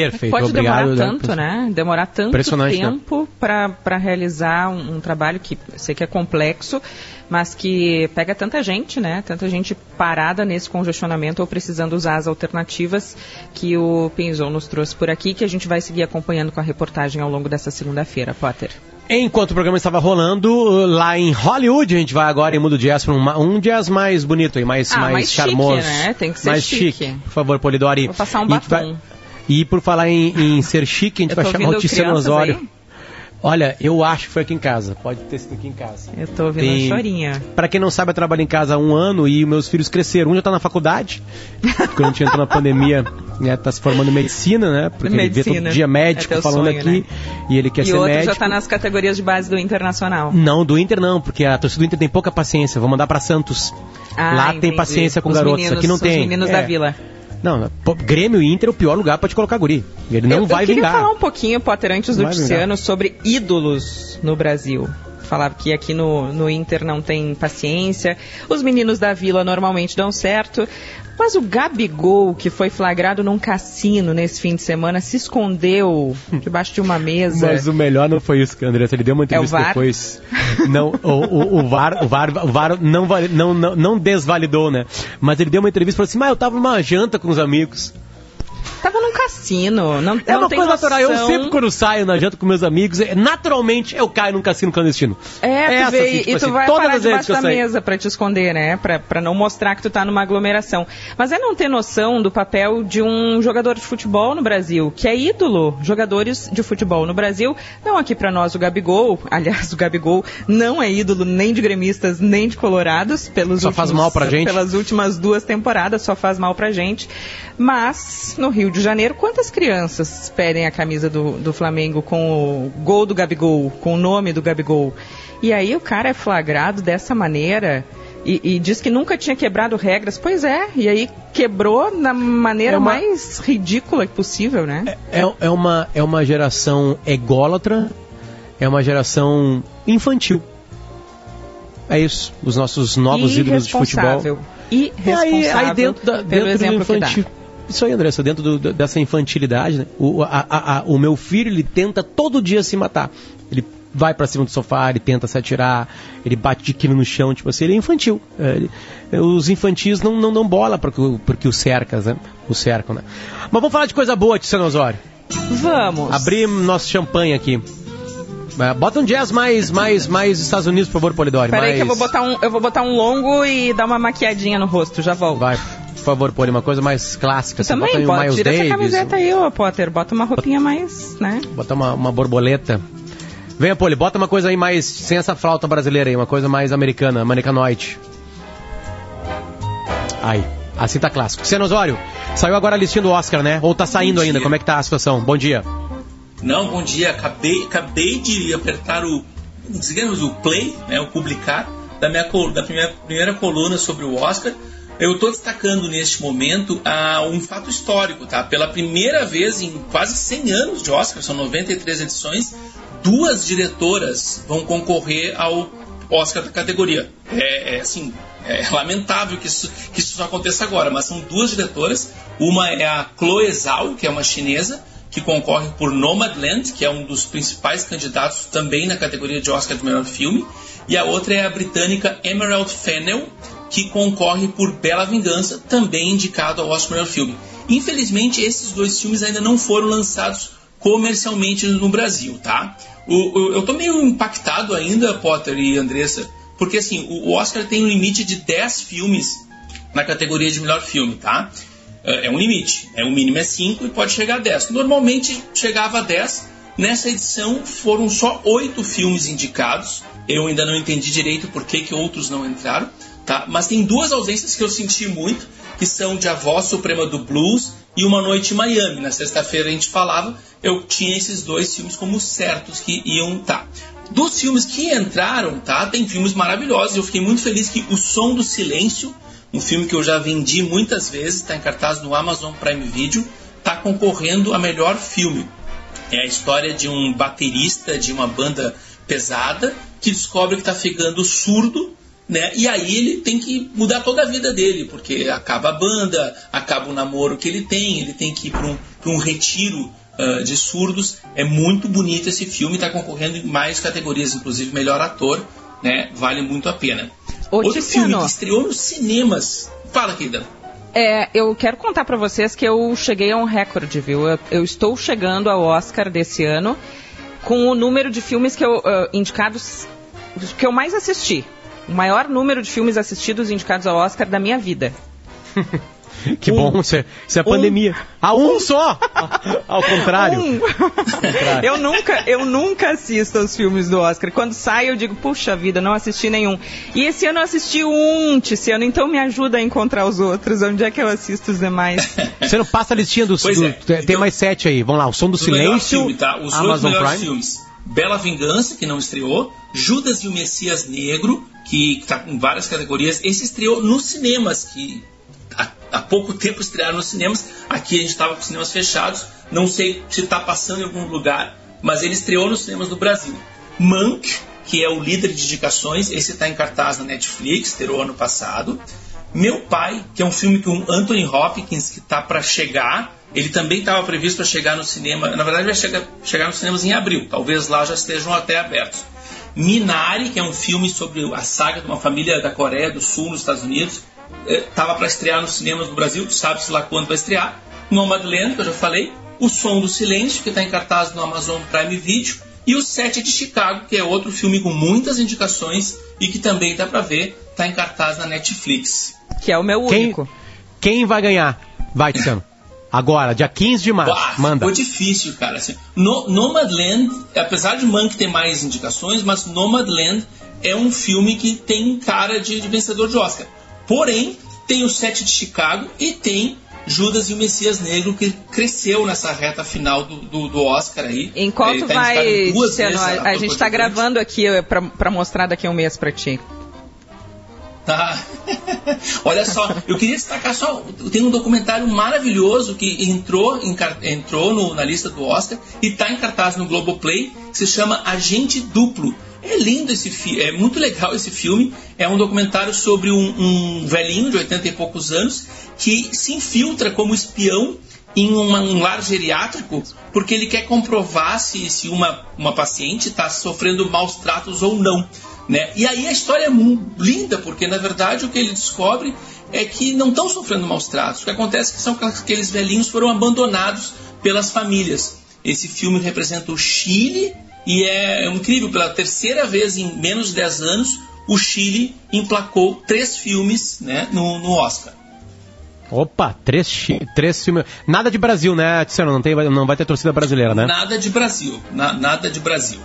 Perfeito, Pode obrigado. demorar tanto, né? Demorar tanto né? tempo para realizar um, um trabalho que sei que é complexo, mas que pega tanta gente, né? Tanta gente parada nesse congestionamento ou precisando usar as alternativas que o Pinzon nos trouxe por aqui, que a gente vai seguir acompanhando com a reportagem ao longo dessa segunda-feira, Potter. Enquanto o programa estava rolando, lá em Hollywood, a gente vai agora e muda o jazz para um, um jazz mais bonito e mais, Ah, mais, mais chique, charmoso. né? Tem que ser mais chique. Por favor, Polidori. Vou passar um batom. E por falar em, em ser chique, a gente vai chamar o Tiziano crianças Osório. aí? Olha, eu acho que foi aqui em casa. Pode ter sido aqui em casa. Eu tô ouvindo Tem- chorinha. Pra quem não sabe, eu trabalho em casa há um ano e meus filhos cresceram. Um já tá na faculdade, quando a gente entrou na pandemia, né, tá se formando em medicina, né? Porque ele vê Medicina. todo dia médico É falando sonho, aqui e ele quer e ser outro médico. já tá nas categorias de base do Internacional. Não, do Inter não, porque a torcida do Inter tem pouca paciência. Vou mandar pra Santos. Ah, Lá entendi. tem paciência com Os garotos. meninos- Aqui não os tem. meninos É. da vila. Não, Grêmio e Inter é o pior lugar pra te colocar guri. Ele não eu, vai eu queria vingar. falar um pouquinho, Potter, antes do Tiziano, sobre ídolos no Brasil. Falava que aqui no, no Inter não tem paciência, os meninos da vila normalmente dão certo, mas o Gabigol, que foi flagrado num cassino nesse fim de semana, se escondeu debaixo de uma mesa. Mas o melhor não foi isso, André. Ele deu uma entrevista É depois. Não, o, o, o VAR, o VAR, o VAR não, não, não, não desvalidou, né? Mas ele deu uma entrevista e falou assim: Mas eu tava numa janta com os amigos. Tava num cassino, não, É não uma tem coisa natural. Eu noção. sempre, quando saio na janta com meus amigos, é- naturalmente eu caio num cassino clandestino. É, tu Essa, vê, assim, tipo e tu assim, vai parar debaixo da mesa pra te esconder, né? Pra, pra não mostrar que tu tá numa aglomeração. Mas é não ter noção do papel de um jogador de futebol no Brasil, que é ídolo. Jogadores de futebol no Brasil, não aqui pra nós o Gabigol, aliás, o Gabigol não é ídolo nem de gremistas, nem de colorados, pelos Só faz últimos- mal pra gente. Pelas últimas duas temporadas, só faz mal pra gente. Mas, no Rio de Janeiro, quantas crianças pedem a camisa do, do Flamengo com o gol do Gabigol, com o nome do Gabigol? E aí o cara é flagrado dessa maneira e, e diz que nunca tinha quebrado regras. Pois é, e aí quebrou na maneira É uma- mais ridícula possível, né? É, é, uma, é uma geração ególatra, é uma geração infantil. É isso. Os nossos novos ídolos de futebol. Irresponsável. E aí, aí dentro, da, pelo dentro do infantil. Isso aí, Andressa, dentro do- do- dessa infantilidade, né? o, a- a- a- o meu filho, ele tenta todo dia se matar. Ele vai pra cima do sofá, ele tenta se atirar, ele bate de quilo no chão, tipo assim, ele é infantil. É, ele- os infantis não, não dão bola porque, o- porque os cercas, né? O cercam, né? Mas vamos falar de coisa boa, Tiziano Osório. Vamos. Abrir nosso champanhe aqui. É, Bota um jazz mais, mais, mais Estados Unidos, por favor, Polidori. Peraí mais... que eu vou, botar um, eu vou botar um longo e dar uma maquiadinha no rosto, já volto. Vai, por favor, Poli, uma coisa mais clássica. Você também bota aí um pode, Miles tira Davis, essa camiseta aí, ô Potter, bota uma roupinha mais, né? bota uma, uma borboleta. Venha, Poli, bota uma coisa aí mais, sem essa flauta brasileira aí, uma coisa mais americana, americanoide. Aí, assim tá clássico. Tiziano Osório, saiu agora a listinha do Oscar, né? Ou tá saindo ainda, como é que tá a situação? Bom dia. Não, bom dia. Acabei, acabei de apertar o, digamos, o play, né, o publicar da minha da primeira, primeira coluna sobre o Oscar. Eu estou destacando neste momento ah, um fato histórico, tá? Pela primeira vez em quase 100 anos de Oscar, são 93 edições, duas diretoras vão concorrer ao Oscar da categoria. É, é, assim, é lamentável que isso, que isso aconteça agora, mas são duas diretoras. Uma é a Chloe Zhao, que é uma chinesa, que concorre por Nomadland, que é um dos principais candidatos também na categoria de Oscar de melhor filme, e a outra é a britânica Emerald Fennell, que concorre por Bela Vingança, também indicado ao Oscar melhor filme. Infelizmente, esses dois filmes ainda não foram lançados comercialmente no Brasil, tá? O, o, eu tô meio impactado ainda, Potter e Andressa, porque assim, o Oscar tem um limite de 10 filmes na categoria de melhor filme, tá? É, é um limite. É, o mínimo é 5 e pode chegar a 10. Normalmente chegava a 10. Nessa edição foram só 8 filmes indicados. Eu ainda não entendi direito por que, que outros não entraram. Tá? Mas tem duas ausências que eu senti muito, que são de A Voz Suprema do Blues e Uma Noite em Miami. Na sexta-feira a gente falava, eu tinha esses dois filmes como certos que iam estar. Tá. Dos filmes que entraram, tá? Tem filmes maravilhosos. Eu fiquei muito feliz que O Som do Silêncio um filme que eu já vendi muitas vezes, está em cartaz no Amazon Prime Video, está concorrendo a melhor filme. É a história de um baterista de uma banda pesada que descobre que está ficando surdo, né? E aí ele tem que mudar toda a vida dele, porque acaba a banda, acaba o namoro que ele tem, ele tem que ir para um, um retiro uh, de surdos. É muito bonito esse filme, está concorrendo em mais categorias, inclusive melhor ator, né? Vale muito a pena. Ô, Outro filme que estreou nos cinemas. Fala, querida. É, eu quero contar para vocês que eu cheguei a um recorde, viu? Eu, eu, estou chegando ao Oscar desse ano com o número de filmes que eu, uh, indicados que eu mais assisti. O maior número de filmes assistidos indicados ao Oscar da minha vida. Que um, bom, isso é, isso é um, pandemia. Ah, um, um só! Ao contrário. Um. eu, nunca, eu nunca assisto aos filmes do Oscar. Quando sai, eu digo, puxa vida, não assisti nenhum. E esse ano eu assisti um, Tiziano, então me ajuda a encontrar os outros. Onde é que eu assisto os demais? Você não passa a listinha dos. Do, é. Tem então, mais sete aí. Vamos lá, o Som do, do Silêncio. Filme, tá? Os Amazon Prime. filmes. Bela Vingança, que não estreou. Judas e o Messias Negro, que está em várias categorias. Esse estreou nos cinemas, que há pouco tempo estrearam nos cinemas. Aqui a gente estava com os cinemas fechados. Não sei se está passando em algum lugar, mas ele estreou nos cinemas do Brasil. Monk, que é o líder de indicações, esse está em cartaz na Netflix, estreou ano passado. Meu Pai, que é um filme com Anthony Hopkins, que está para chegar. Ele também estava previsto para chegar no cinema. Na verdade, vai chegar, chegar nos cinemas em abril. Talvez lá já estejam até abertos. Minari, que é um filme sobre a saga de uma família da Coreia do Sul nos Estados Unidos, estava é, para estrear nos cinemas do Brasil, sabe-se lá quando vai estrear. Nomadland, que eu já falei. O Som do Silêncio, que está em cartaz no Amazon Prime Video. E o Sete de Chicago, que é outro filme com muitas indicações e que também dá para ver, está em cartaz na Netflix. Que é o meu quem, único. Quem vai ganhar? Vai, Tiziano. Agora, dia 15 de março. Bah, manda. Ficou difícil, cara. Assim, no, Nomadland, apesar de Mank ter mais indicações, mas Nomadland é um filme que tem cara de, de vencedor de Oscar. Porém, tem o Sete de Chicago e tem Judas e o Messias Negro, que cresceu nessa reta final do, do, do Oscar aí. Enquanto tá vai. Sendo, a, a gente está gravando aqui para mostrar daqui a um mês para ti. Tá. Olha só, eu queria destacar só. Tem um documentário maravilhoso que entrou, em, entrou no, na lista do Oscar e está em cartaz no Globoplay, que se chama Agente Duplo é lindo esse filme, é muito legal esse filme. É um documentário sobre um, um velhinho de 80 e poucos anos que se infiltra como espião em uma, um lar geriátrico porque ele quer comprovar se, se uma, uma paciente está sofrendo maus tratos ou não. Né? E aí a história é linda, porque na verdade o que ele descobre é que não estão sofrendo maus tratos. O que acontece é que são aqueles velhinhos foram abandonados pelas famílias. Esse filme representa o Chile e é incrível, pela terceira vez em menos de 10 anos, o Chile emplacou três filmes né, no, no Oscar. Opa, três, três filmes. Nada de Brasil, né, Tiziano? Não, tem, não vai ter torcida brasileira, né? Nada de Brasil. Na, nada de Brasil.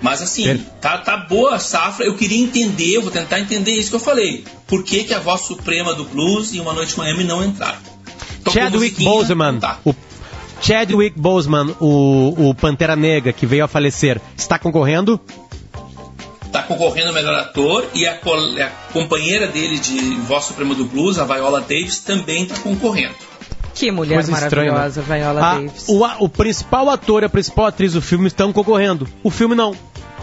Mas assim, tá, tá boa a safra. Eu queria entender, eu vou tentar entender isso que eu falei. Por que, que a voz suprema do blues e Uma Noite em Miami não entraram? Chadwick Boseman, tá. o Chadwick Boseman, o, o Pantera Negra, que veio a falecer, está concorrendo? Está concorrendo o melhor ator e a, a, companheira dele de Voz Suprema do Blues, a Viola Davis, também está concorrendo. Que mulher Coisa maravilhosa, estranha, né? Viola a, Davis. O, o principal ator e a principal atriz do filme estão concorrendo. O filme não.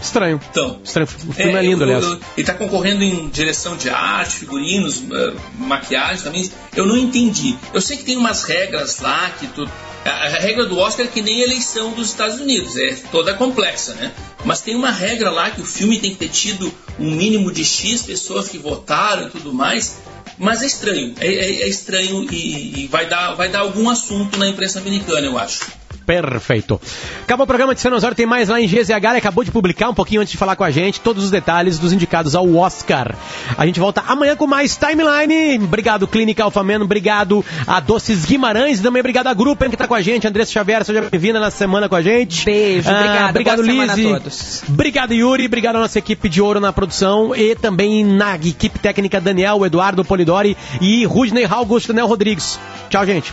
Estranho. Então, Estranho. O filme é, é lindo, aliás. ele está concorrendo em direção de arte, figurinos, uh, maquiagem também. Eu não entendi. Eu sei que tem umas regras lá que tu A, a regra do Oscar é que nem a eleição dos Estados Unidos, é toda complexa, né? Mas tem uma regra lá que o filme tem que ter tido um mínimo de X pessoas que votaram e tudo mais. Mas é estranho, é, é, é estranho e, e vai, dar, vai dar algum assunto na imprensa americana, eu acho. Perfeito. Acabou o programa de Osório, tem mais lá em GZH, ele acabou de publicar um pouquinho antes de falar com a gente todos os detalhes dos indicados ao Oscar. A gente volta amanhã com mais Timeline. Obrigado, Clínica Alfameno, obrigado a Doces Guimarães e também obrigado a Grupo que está com a gente, Andressa Xavier, seja bem-vinda na semana com a gente. Beijo, ah, obrigado, Boa Lizzie. a todos. Obrigado, Yuri, obrigado à nossa equipe de ouro na produção e também na equipe técnica Daniel, Eduardo Polidori e Rudney Augusto, Daniel Rodrigues. Tchau, gente.